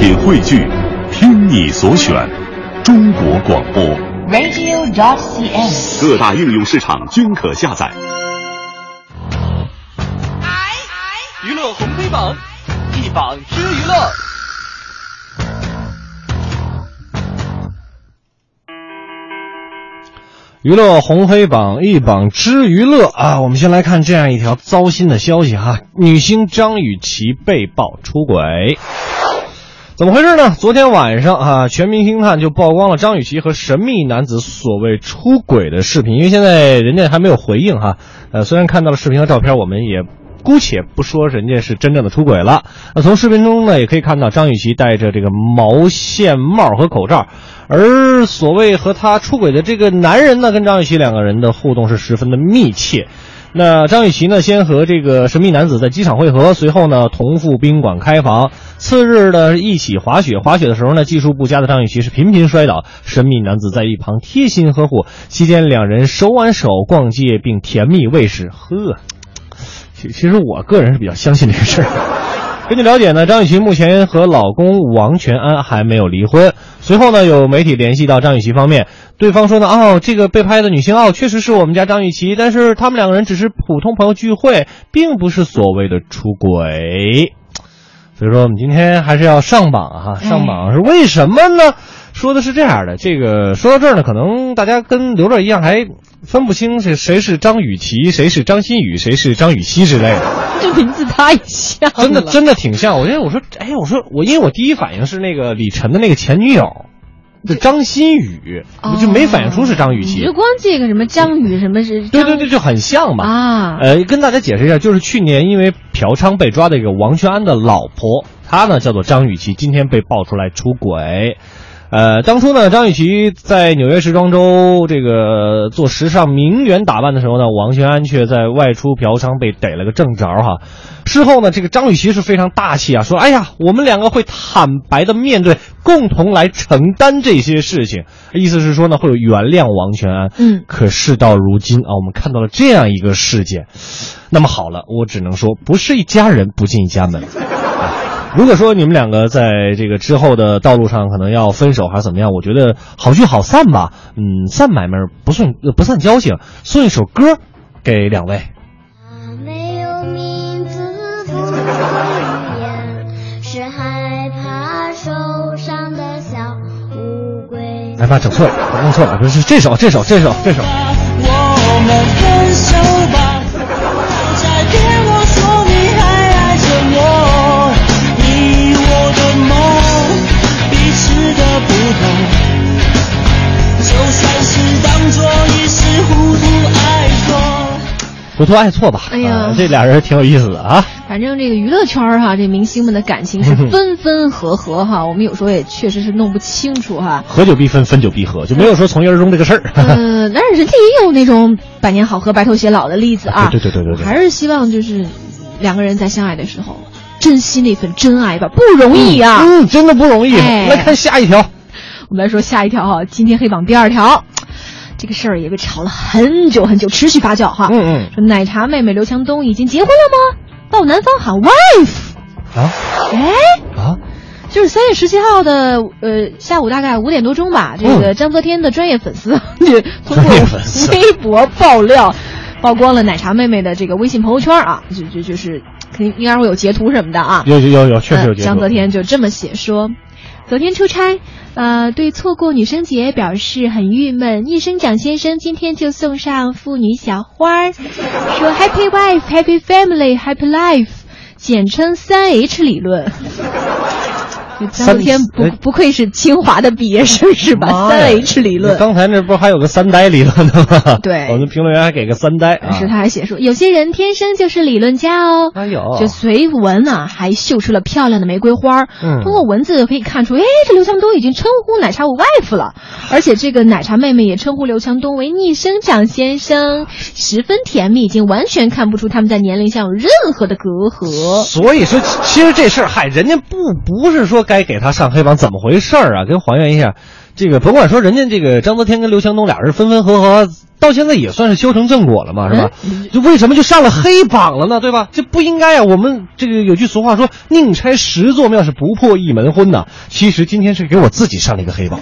品汇聚，听你所选，中国广播。radio.dot.cn，。各大应用市场均可下载。娱乐红黑榜，一榜之娱乐。娱乐红黑榜一榜之娱乐啊，我们先来看这样一条糟心的消息哈，女星张雨绮被曝出轨。怎么回事呢？昨天晚上啊，全民星探就曝光了张雨绮和神秘男子所谓出轨的视频，因为现在人家还没有回应哈。呃，虽然看到了视频和照片，我们也姑且不说人家是真正的出轨了。那从视频中呢，也可以看到张雨绮戴着这个毛线帽和口罩，而所谓和她出轨的这个男人呢，跟张雨绮两个人的互动是十分的密切。那张雨绮呢，先和这个神秘男子在机场会合，随后呢同赴宾馆开房。次日呢一起滑雪，滑雪的时候呢技术不佳的张雨绮是频频摔倒，神秘男子在一旁贴心呵护。期间两人手挽手逛街并甜蜜喂食。呵，其其实我个人是比较相信这个事儿。根据了解呢，张雨绮目前和老公王全安还没有离婚。随后呢，有媒体联系到张雨绮方面，对方说呢，哦，这个被拍的女星哦，确实是我们家张雨绮，但是他们两个人只是普通朋友聚会，并不是所谓的出轨。所以说，我们今天还是要上榜啊！上榜是为什么呢？说的是这样的，这个说到这儿呢，可能大家跟刘乐一样，还分不清是谁是张雨绮，谁是张馨予，谁是张雨绮之类的。这名字太像 了，真的真的挺像。我觉得我说，哎，我说我因为我第一反应是那个李晨的那个前女友，就张馨予，我就没反应出是张雨绮。你就光这个什么张宇什么是？对对对，就很像嘛。啊，呃，跟大家解释一下，就是去年因为嫖娼被抓的一个王全安的老婆，她呢叫做张雨绮，今天被爆出来出轨。呃，当初呢，张雨绮在纽约时装周这个做时尚名媛打扮的时候呢，王全安却在外出嫖娼被逮了个正着哈。事后呢，这个张雨绮是非常大气啊，说：“哎呀，我们两个会坦白的面对，共同来承担这些事情。”意思是说呢，会有原谅王全安。嗯，可事到如今啊，我们看到了这样一个事件。那么好了，我只能说，不是一家人不进一家门。如果说你们两个在这个之后的道路上可能要分手还是怎么样，我觉得好聚好散吧。嗯，散买卖不算不算交情，送一首歌给两位。没有名字不言，是害怕受伤的小乌龟。哎妈，整错了，弄错了，不是这首，这首，这首，这首。我们分手吧，糊涂爱错吧？哎呀啊这俩人挺有意思的啊。反正这个娱乐圈儿哈，这明星们的感情是分分合合哈，我们有时候也确实是弄不清楚哈。合久必分，分久必合，就没有说从一而终这个事儿。呃，但是人家也有那种百年好合、白头偕老的例子啊。对对对对对还是希望就是两个人在相爱的时候，珍惜那份真爱吧，不容易啊。嗯，真的不容易。哎来看下一条。我们来说下一条哈，今天黑榜第二条，这个事儿也被炒了很久很久，持续发酵哈。嗯嗯说奶茶妹妹刘强东已经结婚了吗？到南方喊 wife。啊哎，啊！就是三月十七号的呃下午大概五点多钟吧，这个章泽天的专业粉丝 就通过微博爆料，曝光了奶茶妹妹的这个微信朋友圈啊，就就就是肯定应该会有截图什么的啊。有有有有，确实有。章泽天就这么写说，昨天出差，呃，对错过女生节表示很郁闷。一生长先生今天就送上妇女小花儿，说 Happy Wife, Happy Family, Happy Life，简称三 H 理论。就章泽天不哎不愧是清华的毕业生是吧？三 H 理论。刚才那不是还有个三呆理论的吗？对我们评论员还给个三呆啊。是他还写说，有些人天生就是理论家哦。哎呦这随文啊，还绣出了漂亮的玫瑰花。嗯通过文字可以看出，哎，这刘强东已经称呼奶茶为 wife 了，而且这个奶茶妹妹也称呼刘强东为逆生长先生，十分甜蜜，已经完全看不出他们在年龄上有任何的隔阂。所以说，其实这事儿，嗨，人家不不是说该给他上黑榜，怎么回事儿啊？跟还原一下，这个甭管说人家这个张泽天跟刘强东俩人分分合合，到现在也算是修成正果了嘛，是吧？就为什么就上了黑榜了呢？对吧？这不应该啊！我们这个有句俗话说“宁拆十座庙，是不破一门婚”呐。其实今天是给我自己上了一个黑榜。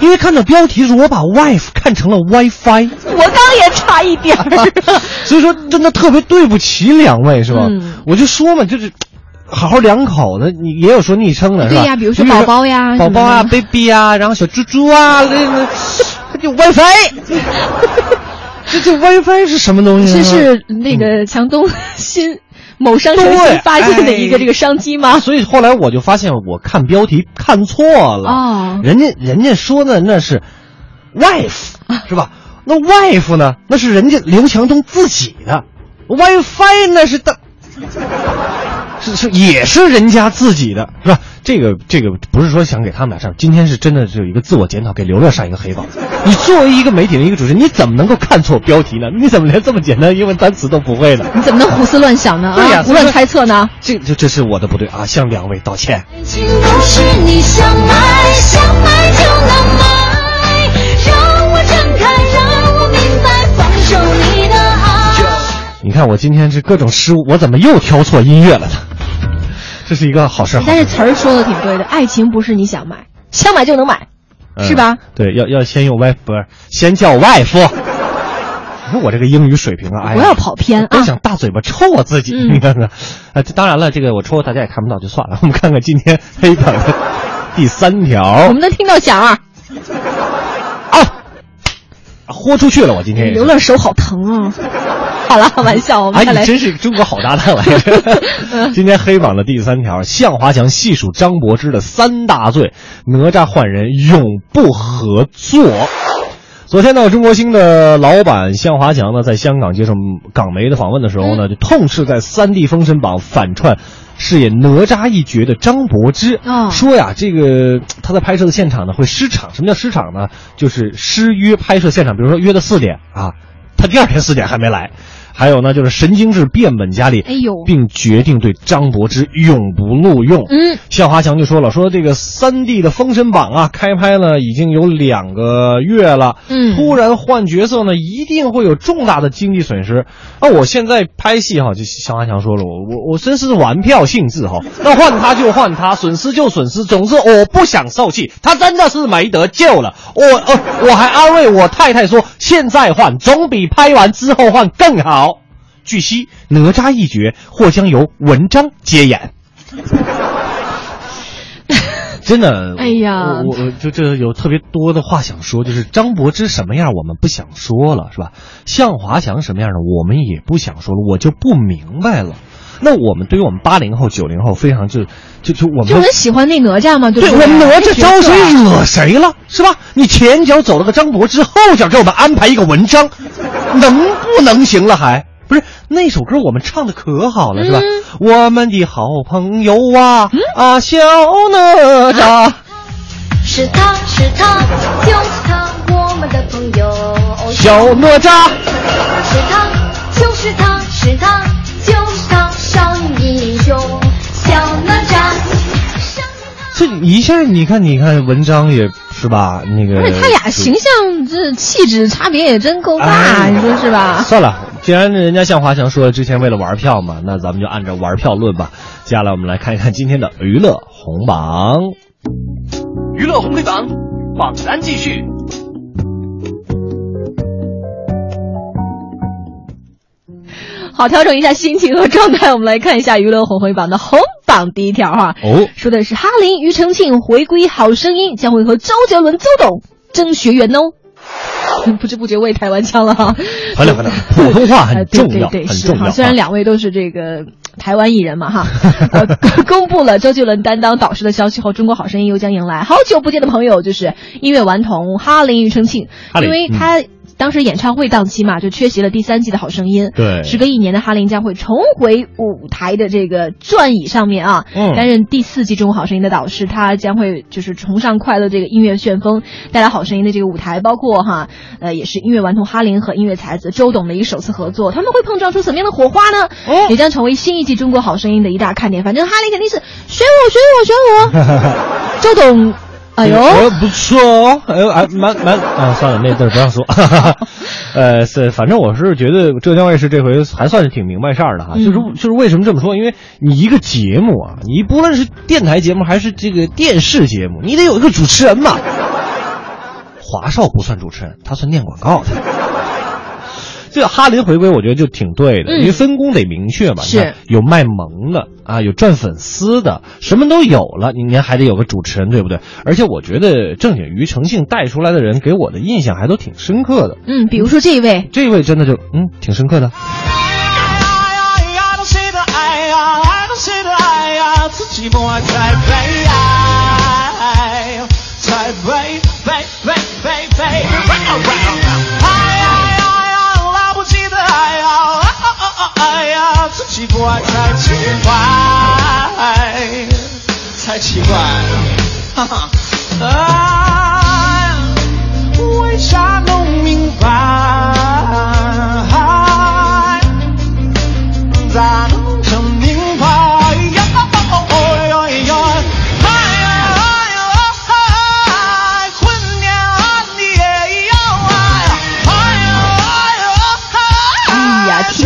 因为看到标题时，我把 wife 看成了 WiFi，我刚也差一点儿。所以说真的特别对不起两位，是吧？嗯我就说嘛，就是好好两口子，你也有说昵称的，是吧？对呀比如说宝宝呀宝宝啊，baby 啊，然后小猪猪啊，那个 这就 WiFi，这这 WiFi 是什么东西呢？这是那个强东新某商城对新发现的一个哎这个商机吗？所以后来我就发现，我看标题看错了。哦人家人家说的那是 wife 是吧？那 wife 呢？那是人家刘强东自己的，WiFi 那是的，是是也是人家自己的，是吧？这个这个不是说想给他们俩上，今天是真的是有一个自我检讨，给刘乐上一个黑榜。你作为一个媒体的，一个主持人，你怎么能够看错标题呢？你怎么连这么简单的英文单词都不会呢？你怎么能胡思乱想呢？啊，胡乱猜测呢？这这这是我的不对啊，向两位道歉。爱情不是你想买，想买就能买，让我睁开，让我明白，放手你的爱。你看我今天是各种失误，我怎么又挑错音乐了呢？这是一个好事，但是词儿说的挺对的，爱情不是你想买，想买就能买，嗯是吧？对，要要先用外不是先叫外夫。你看我这个英语水平啊，哎，不要跑偏啊！我！想大嘴巴抽我自己，嗯你看看。啊，这当然了，这个我抽大家也看不到，就算了。我们看看今天黑榜的第三条我们能听到响儿，啊，豁出去了，我今天刘乐手好疼啊！好了，玩笑，我们来你。真是中国好搭档来着！今天黑榜的第三条，向华强细数张柏芝的三大罪，哪吒换人永不合作。昨天呢，中国星的老板向华强呢，在香港接受港媒的访问的时候呢，就痛斥在三 D 封神榜反串饰演哪吒一角的张柏芝，哦说呀，这个他在拍摄的现场呢会失场。什么叫失场呢？就是失约拍摄现场，比如说约的四点啊，他第二天四点还没来。还有呢，就是神经质变本加厉，哎呦并决定对张柏芝永不录用。嗯，向华强就说了，说这个三 D 的《封神榜》啊，开拍了已经有两个月了，嗯突然换角色呢，一定会有重大的经济损失。那，我现在拍戏哈，就向华强说了，我我我真是玩票性质哈，那换他就换他，损失就损失，总之我不想受气，他真的是没得救了。我呃，我还安慰我太太说，现在换总比拍完之后换更好。据悉，哪吒一角或将由文章接演。真的，哎呀我我就这有特别多的话想说，就是张柏芝什么样我们不想说了，是吧？向华强什么样的我们也不想说了，我就不明白了。那我们对于我们八零后、九零后非常就就就我们就很喜欢那哪吒嘛，对不对我们哪吒招谁啊惹谁了，是吧？你前脚走了个张柏芝，后脚给我们安排一个文章，能不能行了还？不是那首歌我们唱的可好了，是吧？嗯我们的好朋友啊、啊，小哪吒。是他是他，就是他，我们的朋友。小哪吒，是他，就是他，是他，就是他，少年英雄小哪吒。上这一下你看，你看文章也是吧？那个，而且他俩形象这气质差别也真够大，哎你说是吧？算了，既然人家向华强说之前为了玩票嘛，那咱们就按照玩票论吧。接下来我们来看一看今天的娱乐红榜。娱乐红黑榜榜单继续。好，调整一下心情和状态，我们来看一下娱乐红黑榜的红榜第一条哈。哦，说的是哈林、庾澄庆回归《好声音》，将会和周杰伦、周董争学员哦。不知不觉我也台湾腔了哈。回来回来，普通话呃很重要，对对对很重要。虽然啊两位都是这个台湾艺人嘛哈，呃，公布了周杰伦担当导师的消息后，中国好声音又将迎来好久不见的朋友，就是音乐顽童哈林、庾澄庆，因为他。当时演唱会档期嘛，就缺席了第三季的好声音。对时隔一年的哈林将会重回舞台的这个转椅上面啊，嗯担任第四季中国好声音的导师。他将会就是崇尚快乐这个音乐旋风，带来好声音的这个舞台，包括哈，呃，也是音乐顽童哈林和音乐才子周董的一个首次合作，他们会碰撞出什么样的火花呢？哦也将成为新一季中国好声音的一大看点。反正哈林肯定是选我选我选我，周董。哎呦，哎不错哦，哎呦，哎，蛮蛮啊，算了，那字儿不让说。呃，是，反正我是觉得浙江卫视这回还算是挺明白事儿的哈，嗯就是就是为什么这么说？因为你一个节目啊，你不论是电台节目还是这个电视节目，你得有一个主持人嘛。华少不算主持人，他算念广告的。这哈林回归，我觉得就挺对的，嗯因为分工得明确嘛。是你看有卖萌的啊，有赚粉丝的，什么都有了，你你还得有个主持人，对不对？而且我觉得正经于诚信带出来的人，给我的印象还都挺深刻的。嗯，比如说这一位，这一位真的就嗯挺深刻的。爱都谁的爱呀，爱都谁的爱呀，自己不爱才悲自己不爱才奇怪，才奇怪。哈哈，爱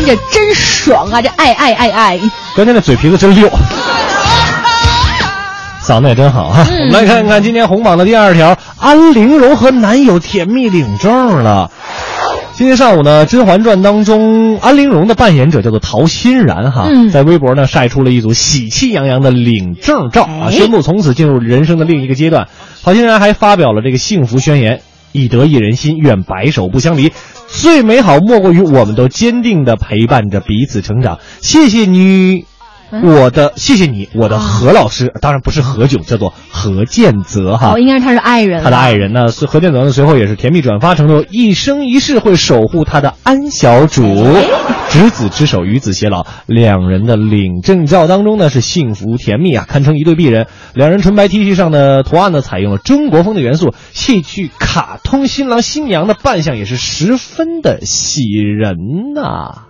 着真爽啊！这爱爱爱爱，关键那嘴皮子真溜，嗓子也真好啊！嗯我们来看看今天红榜的第二条，安陵容和男友甜蜜领证了。今天上午呢，《甄嬛传》当中安陵容的扮演者叫做陶欣然哈，嗯在微博呢晒出了一组喜气洋洋的领证照啊，哎宣布从此进入人生的另一个阶段。陶欣然还发表了这个幸福宣言：一得一人心，愿白首不相离。最美好莫过于我们都坚定的陪伴着彼此成长。谢谢你。我的谢谢你，我的何老师，当然不是何炅，叫做何建泽哈。哦，应该是他是爱人，他的爱人呢，是何建泽呢，随后也是甜蜜转发承诺，一生一世会守护他的安小主，执子之手，与子偕老。两人的领证照当中呢，是幸福甜蜜啊，堪称一对璧人。两人纯白 T 恤上的图案呢，采用了中国风的元素，戏剧卡通新郎新娘的扮相也是十分的喜人呐、